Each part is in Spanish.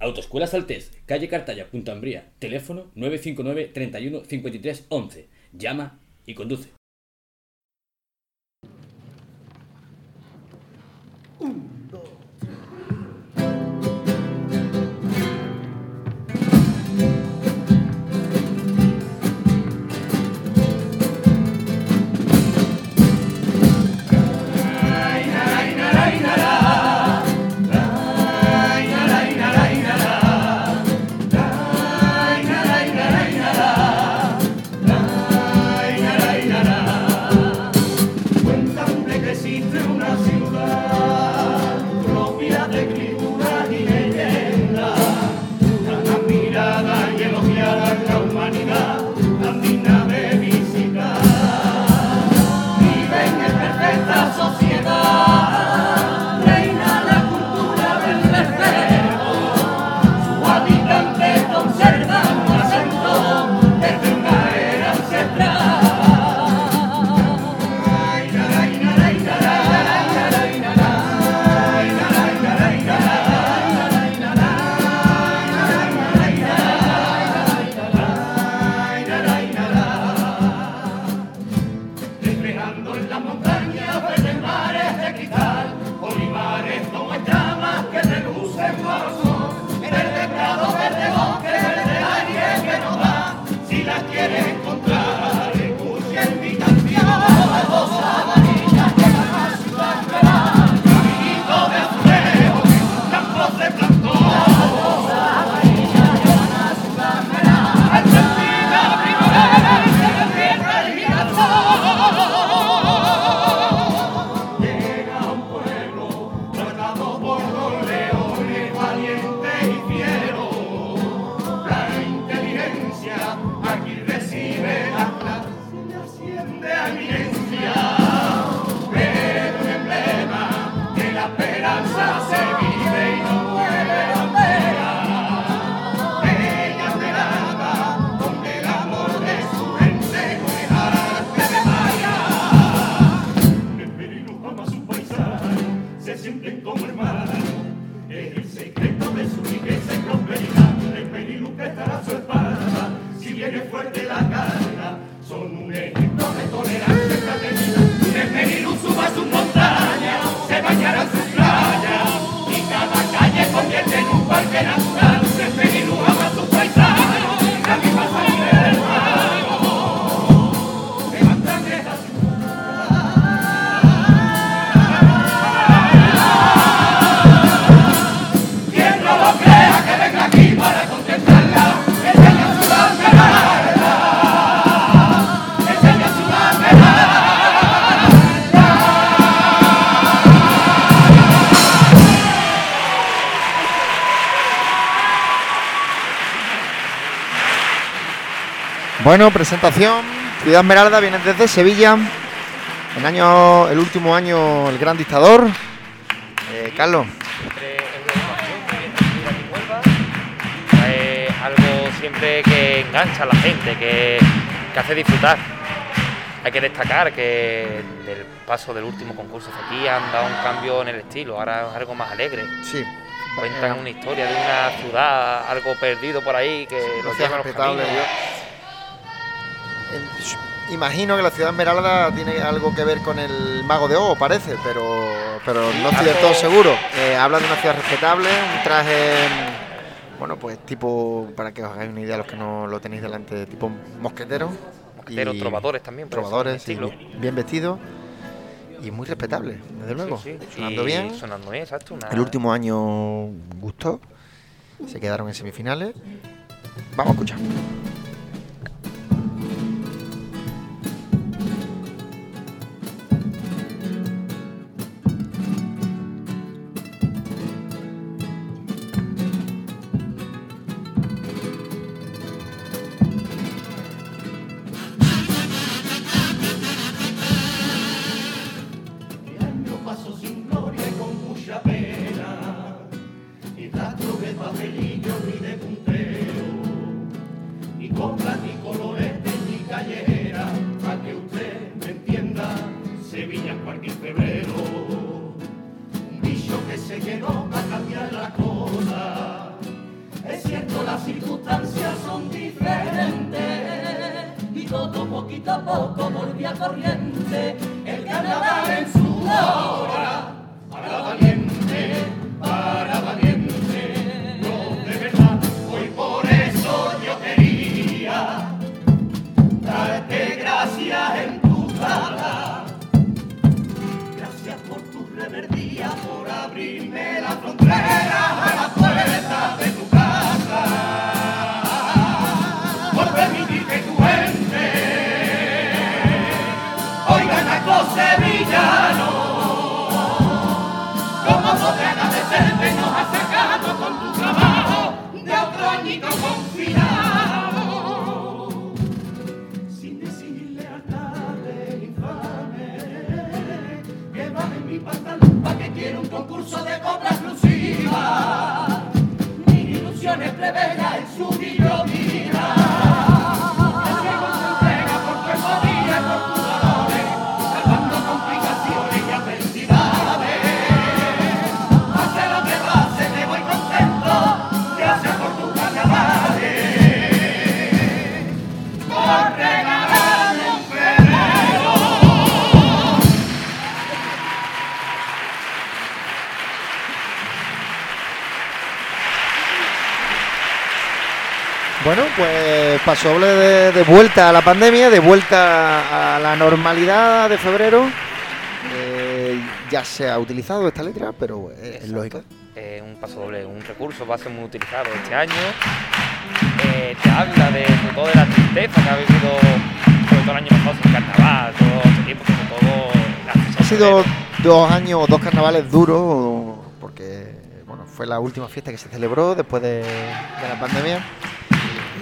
Autoescuela Saltés, calle Cartaya, Punta Ambría. Teléfono 959 31 53 11. Llama y conduce. Viene fuerte la Bueno, presentación. Ciudad Esmeralda viene desde Sevilla. El año, el último año, el gran dictador. Eh, Carlos. Es algo siempre que engancha a la gente, que, que hace disfrutar. Hay que destacar que del paso del último concurso de aquí han dado un cambio en el estilo, ahora es algo más alegre. sí. Cuentan una historia de una ciudad, algo perdido por ahí, que lo Hacía lleva a los caminos. Eh, Imagino que la ciudad Esmeralda tiene algo que ver con el Mago de Oz, parece, pero, pero no estoy del todo seguro. Eh, habla de una ciudad respetable, un traje, bueno, pues tipo, para que os hagáis una idea los que no lo tenéis delante, tipo mosquetero. Mosqueteros, y trovadores también, Trovadores, sí, bien, vestidos y muy respetable, desde luego. Sí, sí, Sonando y bien. Sonando bien, exacto. una- El último año gustó. Se quedaron en semifinales. Vamos a escuchar. Por abrirme la frontera paso doble de, de vuelta a la pandemia, de vuelta a la normalidad de febrero. Eh, ya se ha utilizado esta letra, pero es, es lógico. Eh, un paso doble, un recurso va a ser muy utilizado este año. Eh, te habla de, sobre todo de la tristeza que ha vivido sobre todo el año pasado sin carnaval, todo este tiempo, sobre todo la Ha sido dos años, dos carnavales duros, porque bueno, fue la última fiesta que se celebró después de, de la pandemia.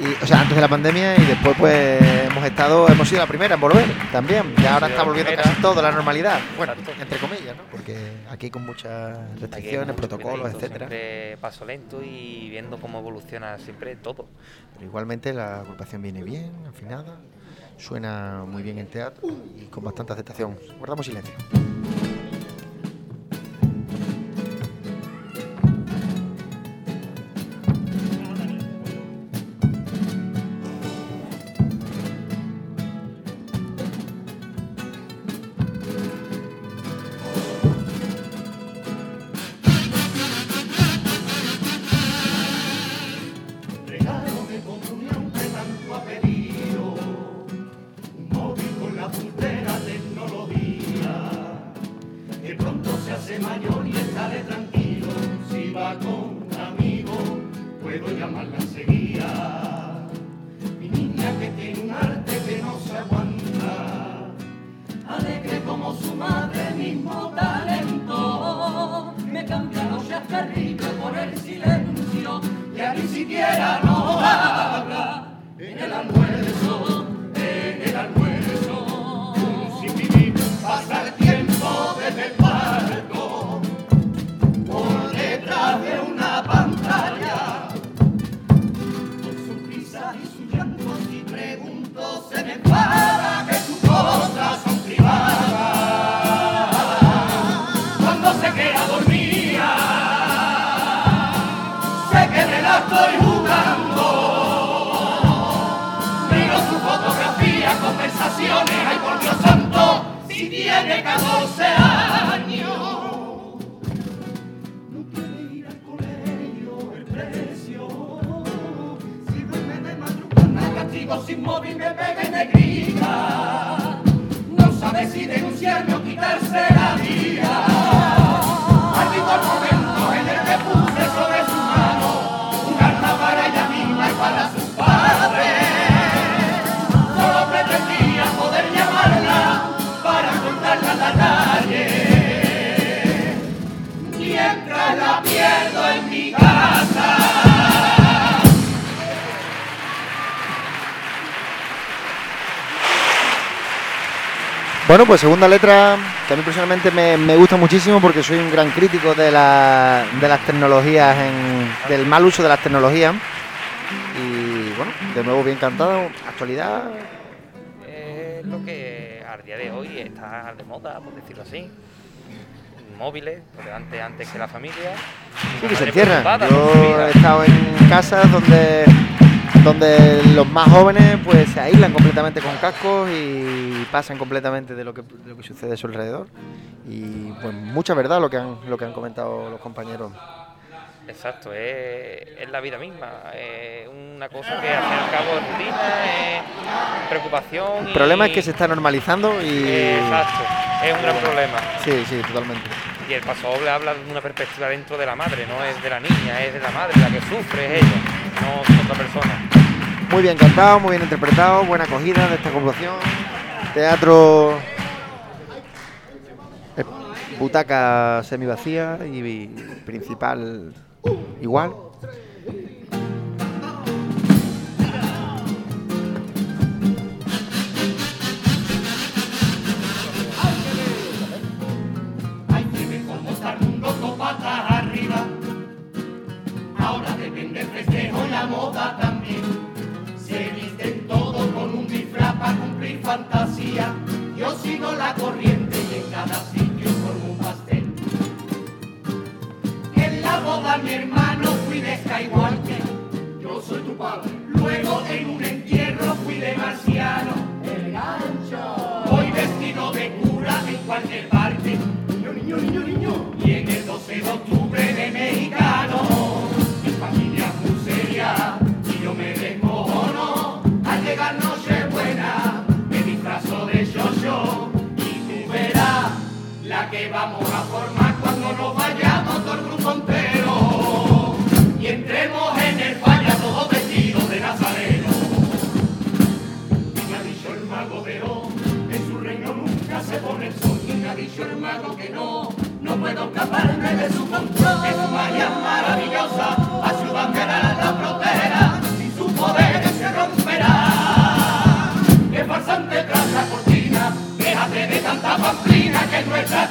Y, o sea, antes de la pandemia y después pues hemos estado, hemos sido la primera en volver también. Ya ahora está volviendo primera. casi todo a la normalidad. Bueno, Exacto. entre comillas, ¿no? Porque aquí con muchas restricciones, mucho protocolos, cuidadito, etcétera. Siempre paso lento y viendo cómo evoluciona siempre todo. Pero igualmente la agrupación viene bien, afinada, suena muy bien en teatro y con bastante aceptación. Guardamos silencio. De madrugada, castigo sin móvil, me pega y me grita. No sabe si denunciarme o quitarse Bueno, pues segunda letra que a mí personalmente me, me gusta muchísimo porque soy un gran crítico de, la- de las tecnologías, en- del mal uso de las tecnologías. Y bueno, de nuevo bien cantado, actualidad. Es lo que a día de hoy está de moda, por decirlo así. porque antes, antes que la familia. Sí, que se su Yo he estado en casas donde, donde los más jóvenes pues se aíslan completamente con cascos y pasan completamente de lo que, de lo que sucede a su alrededor. Y pues mucha verdad lo que han, lo que han comentado los compañeros. Exacto, es, es la vida misma, es una cosa que al fin y al cabo es rutina, es preocupación. El problema y- es que se está normalizando y... Exacto, es un gran problema. Sí, sí, totalmente. Y el paso doble habla de una perspectiva dentro de la madre, no es de la niña, es de la madre, la que sufre es ella, no otra persona. Muy bien cantado, muy bien interpretado, buena acogida de esta agrupación. Teatro. eh, Butaca semivacía y principal igual. Cualquier parte. Niño, niño, niño, niño. Y en el 12 de octubre de mexicano. Mi familia seria y yo me descojono. Al llegar Nochebuena me disfrazo de yo y tú verás la que vamos a formar cuando nos vayamos dicho el mago que no, no puedo escaparme de su control. Que su magia maravillosa, ayúdame a dar la frontera, sin su poder se romperá. Que farsante tras la cortina, déjate de tanta pamplina, que nuestra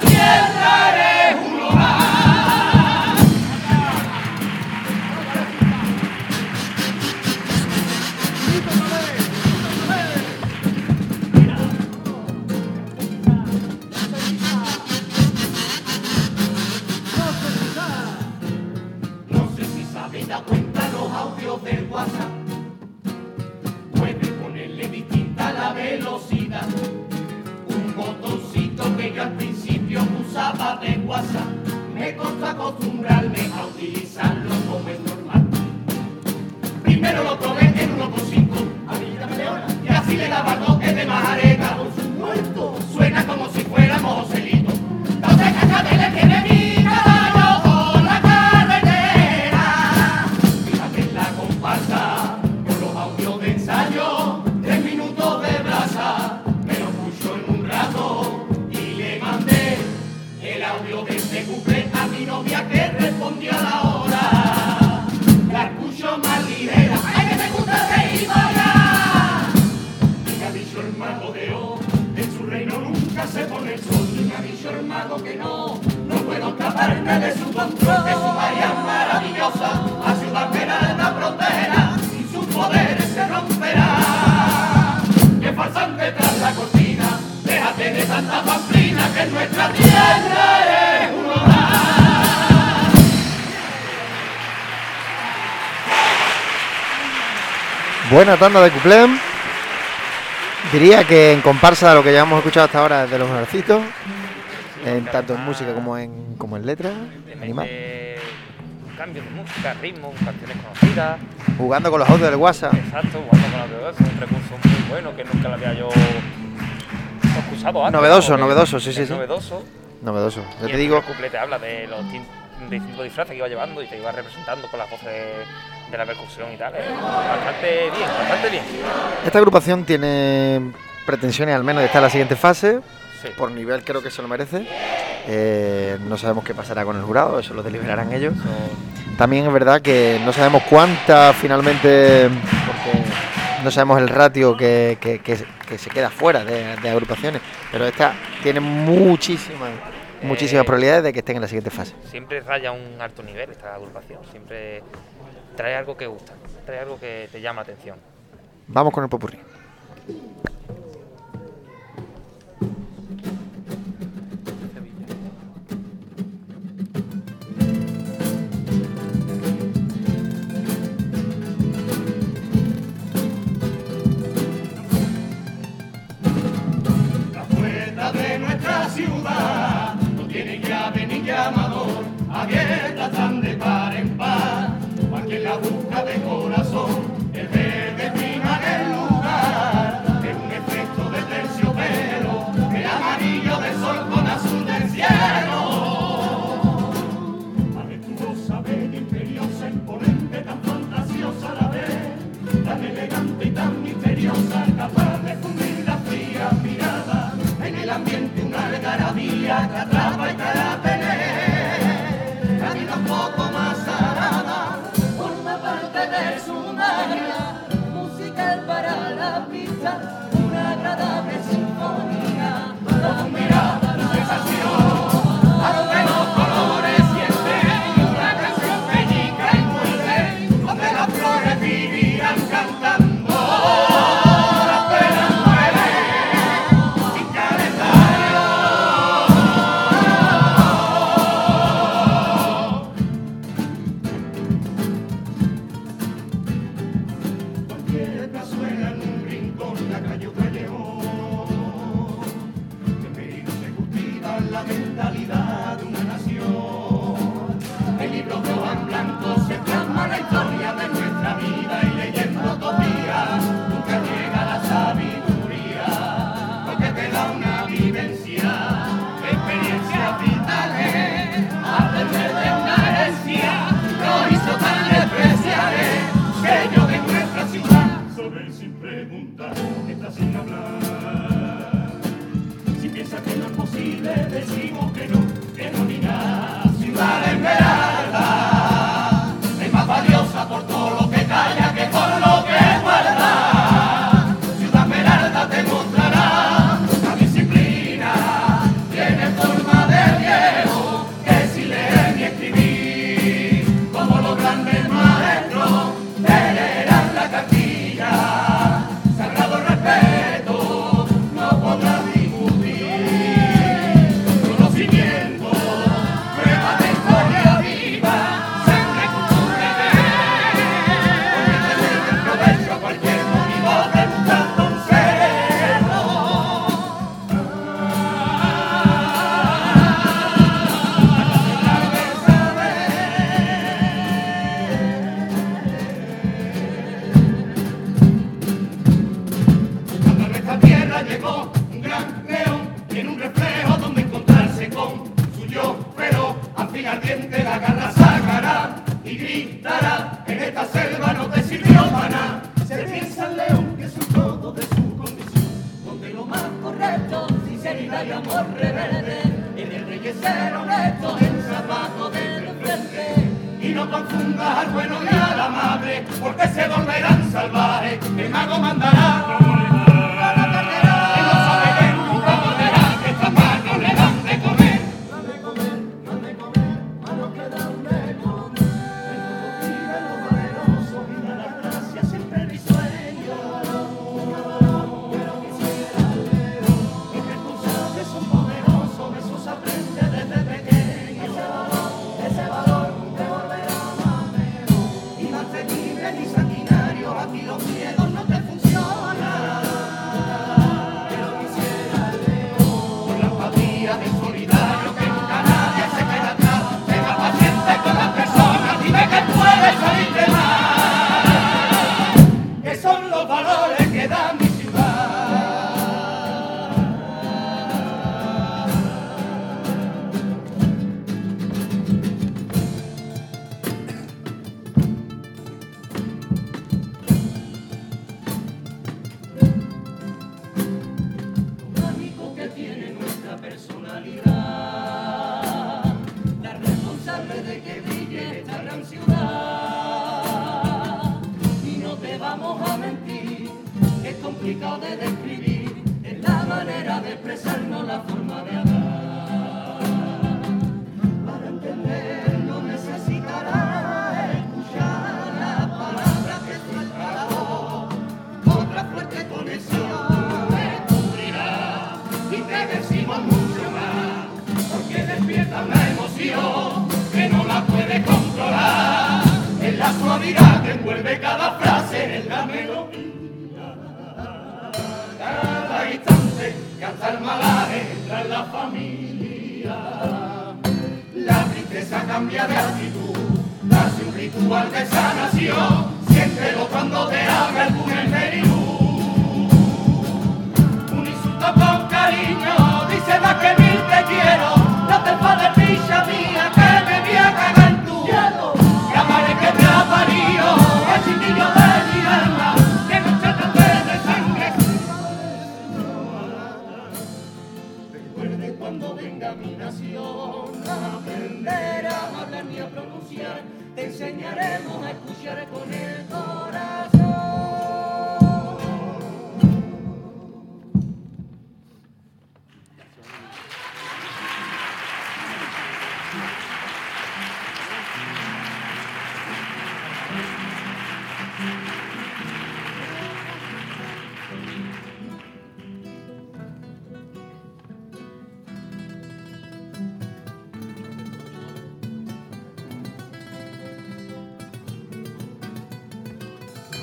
que nuestra tierra eres uno más. Buena tanda de cuplén. Diría que en comparsa lo que ya hemos escuchado hasta ahora es de los menorcitos, en tanto en música como en, como en letra, Le animal. cambios de música, ritmo, canciones conocidas. Jugando con los audios del WhatsApp. Exacto, jugando con la teoría, es un recurso muy bueno que nunca lo había yo antes. Novedoso, novedoso, sí, sí. Novedoso. Novedoso. Yo Y te el digo, te habla de los tin- distintos disfraces que iba llevando y te iba representando con las voces de, de la percusión y tal. eh, Bastante bien, bastante bien. esta agrupación tiene pretensiones al menos de estar en la siguiente fase. Sí. Por nivel creo que se lo merece. Eh, no sabemos qué pasará con el jurado, eso lo deliberarán ellos. Eso- También es verdad que no sabemos cuántas finalmente, no sabemos el ratio que, que- que- que se queda fuera de, de agrupaciones, pero esta tiene muchísimas, muchísimas Eh, probabilidades de que estén en la siguiente fase. siempre raya un alto nivel esta agrupación, siempre trae algo que gusta, trae algo que te llama atención. Vamos con el popurrí. penilla llamador, abiertas han de par en par, para que la busca de corazón. capital, una aquí los miedos no te de describir, es la manera de expresarnos, la forma de hablar. Para entenderlo necesitará escuchar las palabras que suelta otra fuerte conexión me cubrirá y te decimos mucho más, porque despierta una emoción que no la puede controlar. En la suavidad que envuelve cada frase, en la melodía. Almalar entra en la familia. La tristeza cambia de actitud, nace un ritual de sanación.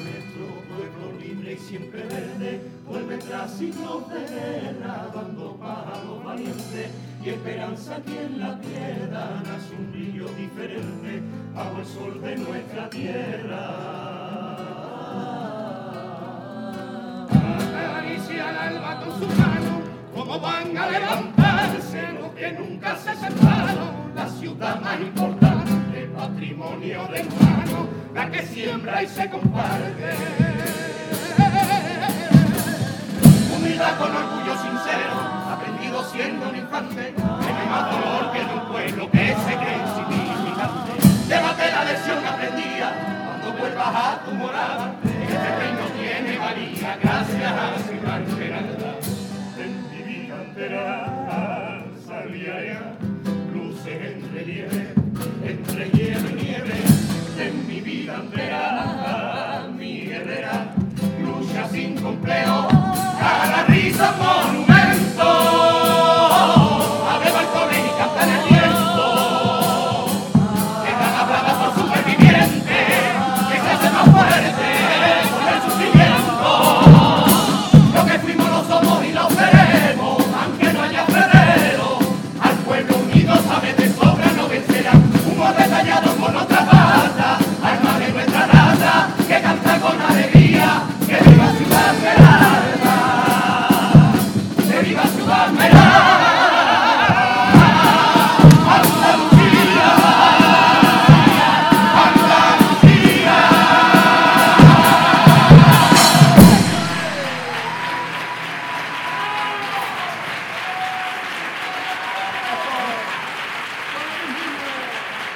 Nuestro pueblo libre y siempre verde, vuelve tras siglos de guerra, dando paz los valientes y esperanza a quien la pierda, nace un brillo diferente bajo el sol de nuestra tierra. Acaricia al alba con su mano, como van a levantarse los que nunca se separaron, la ciudad más importante, patrimonio de hermano, la que siembra y se comparte. Humildad con orgullo sincero, aprendido siendo un infante, no más dolor que de un pueblo que se insignificante. Llévate la lección que aprendía cuando vuelvas a tu morada. Este reino tiene valía gracias a su esperanza. En divina entera salía luces entre nieve, entre hielo y nieve. En mi vida entera, mi guerrera, lucha sin complejo, cada risa por